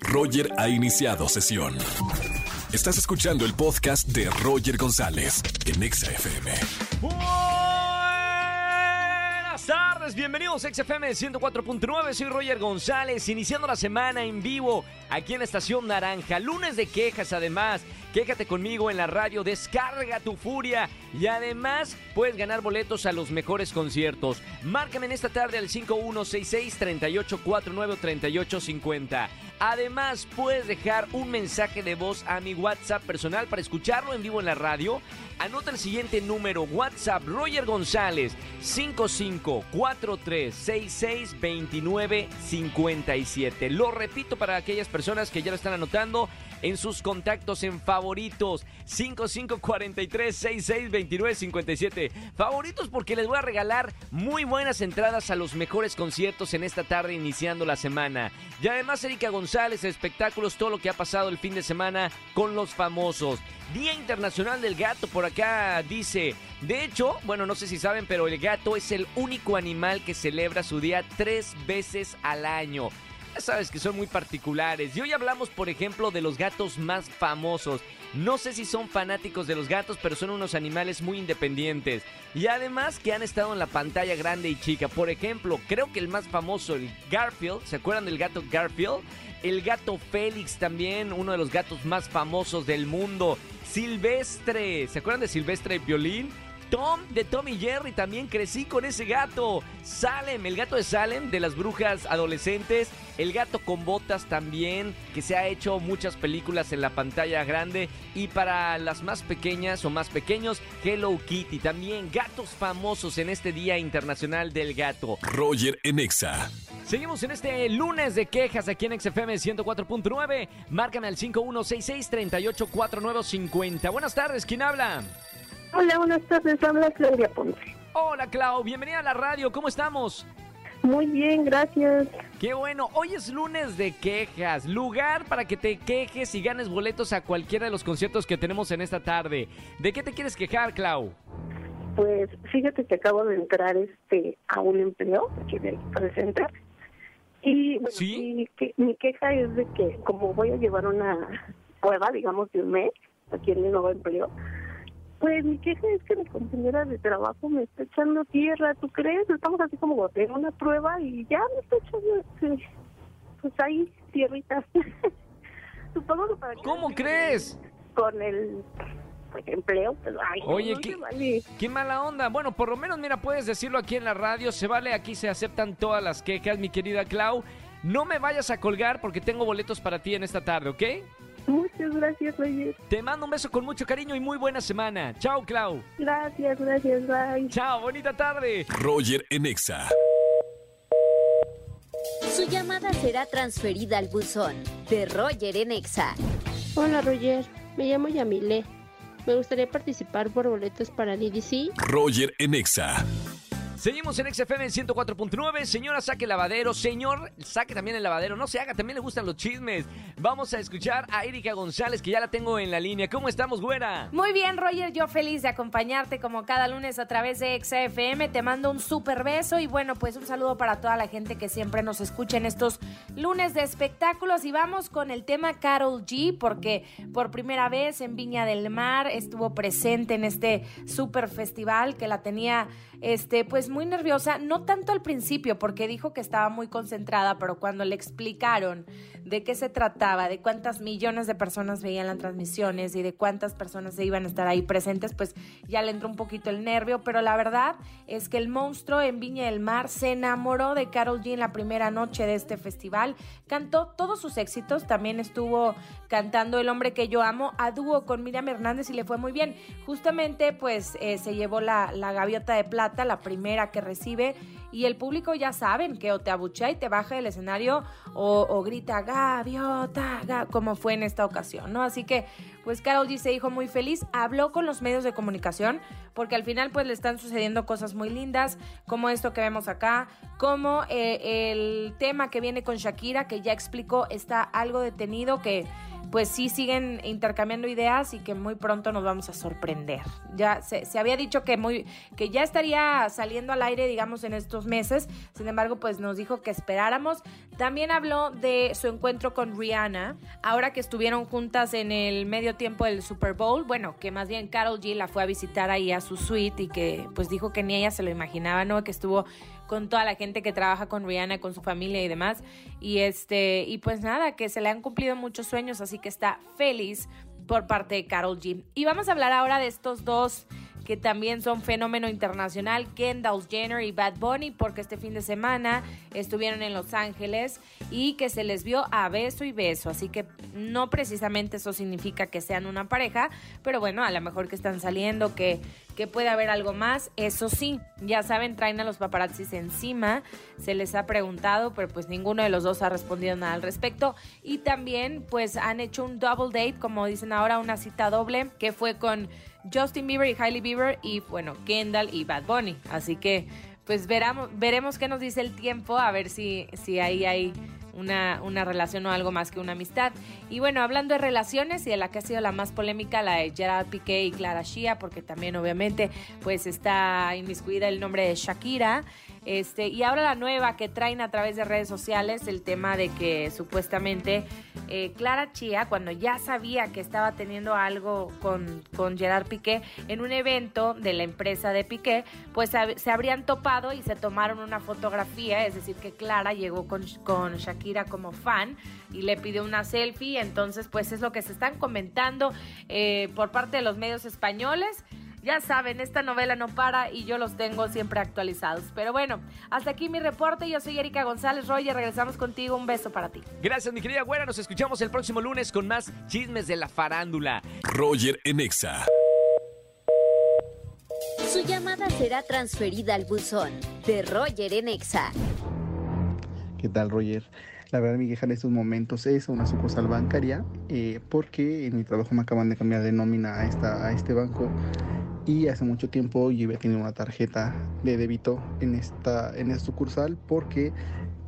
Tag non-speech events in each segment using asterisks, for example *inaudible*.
Roger ha iniciado sesión. Estás escuchando el podcast de Roger González en Exa FM. Buenas tardes, bienvenidos a XFM 104.9, soy Roger González, iniciando la semana en vivo aquí en la Estación Naranja, lunes de quejas además, quéjate conmigo en la radio, descarga tu furia y además puedes ganar boletos a los mejores conciertos. Márcame en esta tarde al 5166-3849-3850. Además puedes dejar un mensaje de voz a mi WhatsApp personal para escucharlo en vivo en la radio. Anota el siguiente número, WhatsApp Roger González 5543662957. Lo repito para aquellas personas que ya lo están anotando en sus contactos en favoritos 5543662957. Favoritos porque les voy a regalar muy buenas entradas a los mejores conciertos en esta tarde iniciando la semana. Y además Erika González, espectáculos, todo lo que ha pasado el fin de semana con los famosos. Día Internacional del Gato por acá dice, de hecho, bueno, no sé si saben, pero el gato es el único animal que celebra su día tres veces al año. Ya sabes que son muy particulares. Y hoy hablamos, por ejemplo, de los gatos más famosos. No sé si son fanáticos de los gatos, pero son unos animales muy independientes. Y además que han estado en la pantalla grande y chica. Por ejemplo, creo que el más famoso, el Garfield, ¿se acuerdan del gato Garfield? El gato Félix también, uno de los gatos más famosos del mundo. Silvestre, ¿se acuerdan de Silvestre y Violín? Tom de Tom y Jerry, también crecí con ese gato. Salem, el gato de Salem, de las brujas adolescentes. El gato con botas también, que se ha hecho muchas películas en la pantalla grande. Y para las más pequeñas o más pequeños, Hello Kitty. También gatos famosos en este Día Internacional del Gato. Roger en Exa. Seguimos en este lunes de quejas aquí en XFM 104.9. Márcame al 5166-384950. Buenas tardes, ¿quién habla? Hola, buenas tardes. Habla Claudia Ponce. Hola, Clau. Bienvenida a la radio. ¿Cómo estamos? Muy bien, gracias. Qué bueno. Hoy es lunes de quejas. Lugar para que te quejes y ganes boletos a cualquiera de los conciertos que tenemos en esta tarde. ¿De qué te quieres quejar, Clau? Pues fíjate que acabo de entrar este a un empleo aquí en el presente. Y bueno, ¿Sí? mi, que- mi queja es de que como voy a llevar una prueba, digamos, de un mes aquí en el nuevo empleo, pues mi queja es que mi compañera de trabajo me está echando tierra, ¿tú crees? Estamos así como en una prueba y ya me está echando, este, pues ahí, tierritas. *laughs* Supongo que para que ¿Cómo crees? Con el pues, empleo, pero ay, no, Oye, no ¿qué- vale. Qué mala onda. Bueno, por lo menos, mira, puedes decirlo aquí en la radio. Se vale, aquí se aceptan todas las quejas, mi querida Clau. No me vayas a colgar porque tengo boletos para ti en esta tarde, ¿ok? Muchas gracias, Roger. Te mando un beso con mucho cariño y muy buena semana. Chao, Clau. Gracias, gracias, bye. Chao, bonita tarde. Roger en Exa. Su llamada será transferida al buzón de Roger en Exa. Hola Roger, me llamo Yamile. Me gustaría participar por boletos para DDC. Roger en Exa. Seguimos en XFM 104.9. Señora, saque lavadero. Señor, saque también el lavadero. No se haga, también le gustan los chismes. Vamos a escuchar a Erika González, que ya la tengo en la línea. ¿Cómo estamos, güera? Muy bien, Roger, yo feliz de acompañarte como cada lunes a través de XFM. Te mando un súper beso y bueno, pues un saludo para toda la gente que siempre nos escucha en estos lunes de espectáculos. Y vamos con el tema Carol G, porque por primera vez en Viña del Mar estuvo presente en este súper festival que la tenía, este, pues muy nerviosa. No tanto al principio, porque dijo que estaba muy concentrada, pero cuando le explicaron de qué se trataba, de cuántas millones de personas veían las transmisiones y de cuántas personas se iban a estar ahí presentes, pues ya le entró un poquito el nervio, pero la verdad es que el monstruo en Viña del Mar se enamoró de Carol G en la primera noche de este festival, cantó todos sus éxitos, también estuvo cantando El hombre que yo amo a dúo con Miriam Hernández y le fue muy bien. Justamente pues eh, se llevó la, la gaviota de plata, la primera que recibe y el público ya saben que o te abuchea y te baja del escenario o, grita gaviota, ga", como fue en esta ocasión, ¿no? Así que, pues Carol G se dijo muy feliz, habló con los medios de comunicación, porque al final pues le están sucediendo cosas muy lindas, como esto que vemos acá, como eh, el tema que viene con Shakira, que ya explicó, está algo detenido, que pues sí siguen intercambiando ideas y que muy pronto nos vamos a sorprender. Ya se, se había dicho que muy que ya estaría saliendo al aire, digamos, en estos meses. Sin embargo, pues nos dijo que esperáramos. También habló de su encuentro con Rihanna, ahora que estuvieron juntas en el medio tiempo del Super Bowl. Bueno, que más bien Carol G la fue a visitar ahí a su suite y que pues dijo que ni ella se lo imaginaba, ¿no? Que estuvo con toda la gente que trabaja con Rihanna, con su familia y demás. Y este, y pues nada, que se le han cumplido muchos sueños, así que está feliz por parte de Carol G. Y vamos a hablar ahora de estos dos que también son fenómeno internacional, Kendall Jenner y Bad Bunny, porque este fin de semana estuvieron en Los Ángeles y que se les vio a beso y beso. Así que no precisamente eso significa que sean una pareja, pero bueno, a lo mejor que están saliendo, que, que puede haber algo más. Eso sí, ya saben, traen a los paparazzis encima, se les ha preguntado, pero pues ninguno de los dos ha respondido nada al respecto. Y también pues han hecho un double date, como dicen ahora, una cita doble, que fue con Justin Bieber y Hailey Bieber y bueno, Kendall y Bad Bunny. Así que pues veramos, veremos qué nos dice el tiempo, a ver si, si ahí hay una, una, relación o algo más que una amistad. Y bueno, hablando de relaciones y de la que ha sido la más polémica, la de Gerard Piqué y Clara Shia, porque también obviamente pues está inmiscuida el nombre de Shakira. Este, y ahora la nueva que traen a través de redes sociales, el tema de que supuestamente eh, Clara Chía, cuando ya sabía que estaba teniendo algo con, con Gerard Piqué, en un evento de la empresa de Piqué, pues se habrían topado y se tomaron una fotografía, es decir, que Clara llegó con, con Shakira como fan y le pidió una selfie, entonces pues es lo que se están comentando eh, por parte de los medios españoles. Ya saben, esta novela no para y yo los tengo siempre actualizados. Pero bueno, hasta aquí mi reporte. Yo soy Erika González Roger. Regresamos contigo. Un beso para ti. Gracias, mi querida güera. Nos escuchamos el próximo lunes con más chismes de la farándula. Roger Enexa. Su llamada será transferida al buzón de Roger Enexa. ¿Qué tal, Roger? La verdad, mi queja en estos momentos es una sucursal bancaria eh, porque en mi trabajo me acaban de cambiar de nómina a, esta, a este banco y hace mucho tiempo yo había tenido una tarjeta de débito en esta, en esta sucursal porque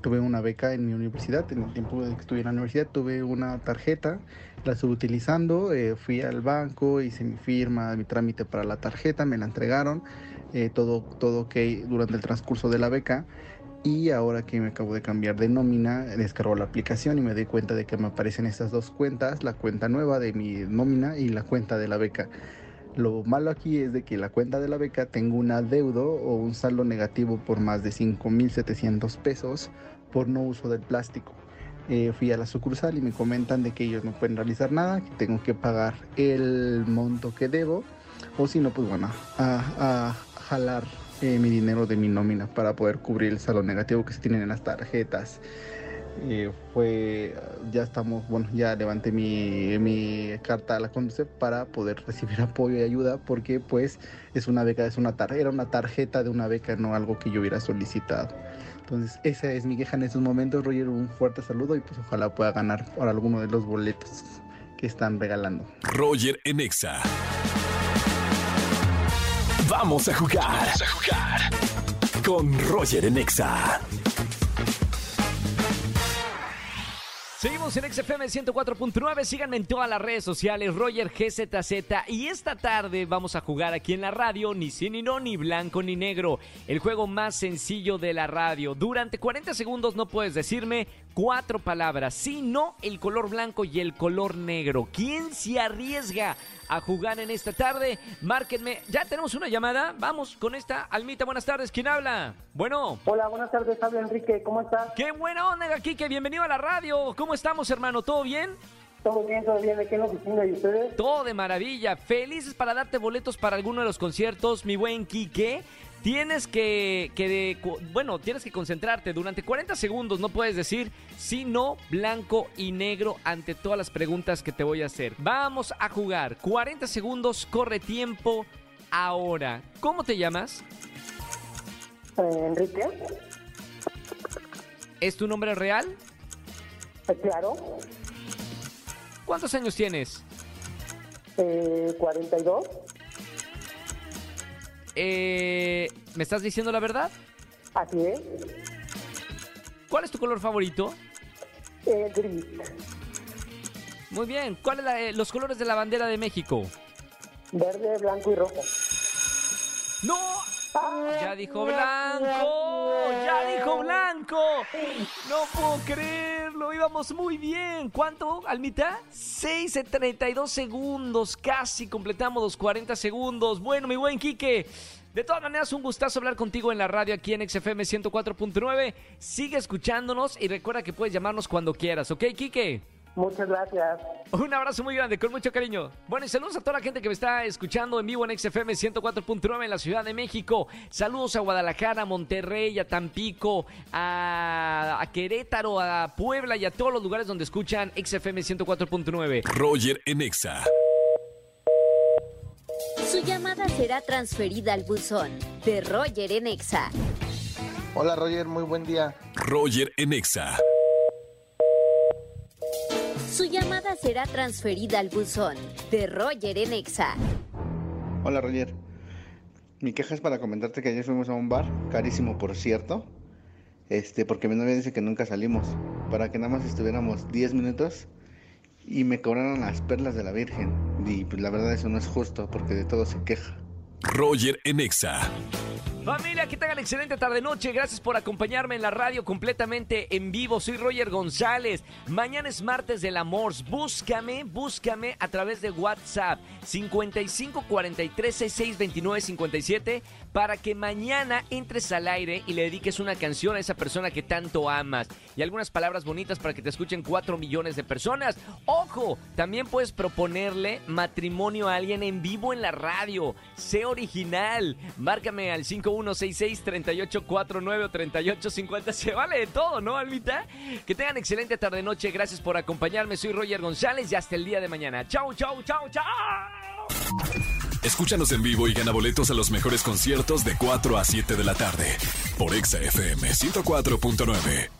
tuve una beca en mi universidad, en el tiempo de que estuve en la universidad tuve una tarjeta, la estuve utilizando, eh, fui al banco, hice mi firma, mi trámite para la tarjeta, me la entregaron, eh, todo, todo ok durante el transcurso de la beca y ahora que me acabo de cambiar de nómina, descargo la aplicación y me doy cuenta de que me aparecen estas dos cuentas, la cuenta nueva de mi nómina y la cuenta de la beca. Lo malo aquí es de que la cuenta de la beca tengo un adeudo o un saldo negativo por más de 5.700 pesos por no uso del plástico. Eh, fui a la sucursal y me comentan de que ellos no pueden realizar nada, que tengo que pagar el monto que debo o si no, pues bueno, a, a jalar eh, mi dinero de mi nómina para poder cubrir el saldo negativo que se tienen en las tarjetas. Eh, fue, ya estamos, bueno, ya levanté mi, mi carta a la Conducef para poder recibir *laughs* apoyo y ayuda porque pues es una beca, es una tarjeta, era una tarjeta de una beca, no algo que yo hubiera solicitado. Entonces, esa es mi queja en estos momentos, Roger, un fuerte saludo y pues ojalá pueda ganar por alguno de los boletos que están regalando. Roger Enexa. Vamos a jugar. Vamos a jugar. Con Roger Enexa. Seguimos en XFM 104.9, síganme en todas las redes sociales, Roger GZZ. Y esta tarde vamos a jugar aquí en la radio, ni sí ni no, ni blanco ni negro. El juego más sencillo de la radio. Durante 40 segundos no puedes decirme cuatro palabras, sino el color blanco y el color negro. ¿Quién se arriesga a jugar en esta tarde? Márquenme. Ya tenemos una llamada. Vamos con esta. Almita, buenas tardes. ¿Quién habla? Bueno. Hola, buenas tardes. Habla Enrique. ¿Cómo estás? Qué buena onda, Kike. Bienvenido a la radio. ¿Cómo estamos, hermano? ¿Todo bien? Todo bien, todo bien. ¿De qué en la oficina y ustedes? Todo de maravilla. Felices para darte boletos para alguno de los conciertos, mi buen Quique. Tienes que, que bueno, tienes que concentrarte. Durante 40 segundos no puedes decir sí, no, blanco y negro ante todas las preguntas que te voy a hacer. Vamos a jugar. 40 segundos, corre tiempo ahora. ¿Cómo te llamas? Eh, Enrique. ¿Es tu nombre real? Eh, claro. ¿Cuántos años tienes? Eh, 42. Eh, ¿Me estás diciendo la verdad? Así es. ¿Cuál es tu color favorito? Eh, gris. Muy bien. ¿Cuáles son los colores de la bandera de México? Verde, blanco y rojo. ¡No! Ya dijo blanco, ya dijo blanco. No puedo creerlo, íbamos muy bien. ¿Cuánto, Almita? 6 de 32 segundos, casi completamos los 40 segundos. Bueno, mi buen Quique, de todas maneras, un gustazo hablar contigo en la radio aquí en XFM 104.9. Sigue escuchándonos y recuerda que puedes llamarnos cuando quieras, ¿ok, Quique? Muchas gracias. Un abrazo muy grande, con mucho cariño. Bueno, y saludos a toda la gente que me está escuchando en vivo en XFM 104.9 en la Ciudad de México. Saludos a Guadalajara, a Monterrey, a Tampico, a, a Querétaro, a Puebla y a todos los lugares donde escuchan XFM 104.9. Roger en Exa. Su llamada será transferida al buzón de Roger en Exa. Hola Roger, muy buen día. Roger en Exa. Llamada será transferida al buzón de Roger en Exa. Hola Roger. Mi queja es para comentarte que ayer fuimos a un bar, carísimo por cierto, este, porque mi novia dice que nunca salimos, para que nada más estuviéramos 10 minutos y me cobraron las perlas de la Virgen. Y pues la verdad eso no es justo, porque de todo se queja. Roger en Exa. Familia, que tengan excelente tarde-noche. Gracias por acompañarme en la radio completamente en vivo. Soy Roger González. Mañana es martes del amor. Búscame, búscame a través de WhatsApp 55 43 66 29 57 para que mañana entres al aire y le dediques una canción a esa persona que tanto amas y algunas palabras bonitas para que te escuchen 4 millones de personas. Ojo, también puedes proponerle matrimonio a alguien en vivo en la radio. Sé original. Márcame al 5166-3849 o 3850. Se vale de todo, ¿no, Almita? Que tengan excelente tarde-noche. Gracias por acompañarme. Soy Roger González y hasta el día de mañana. Chau, chau, chau, chau. Escúchanos en vivo y gana boletos a los mejores conciertos de 4 a 7 de la tarde por Exa FM 104.9.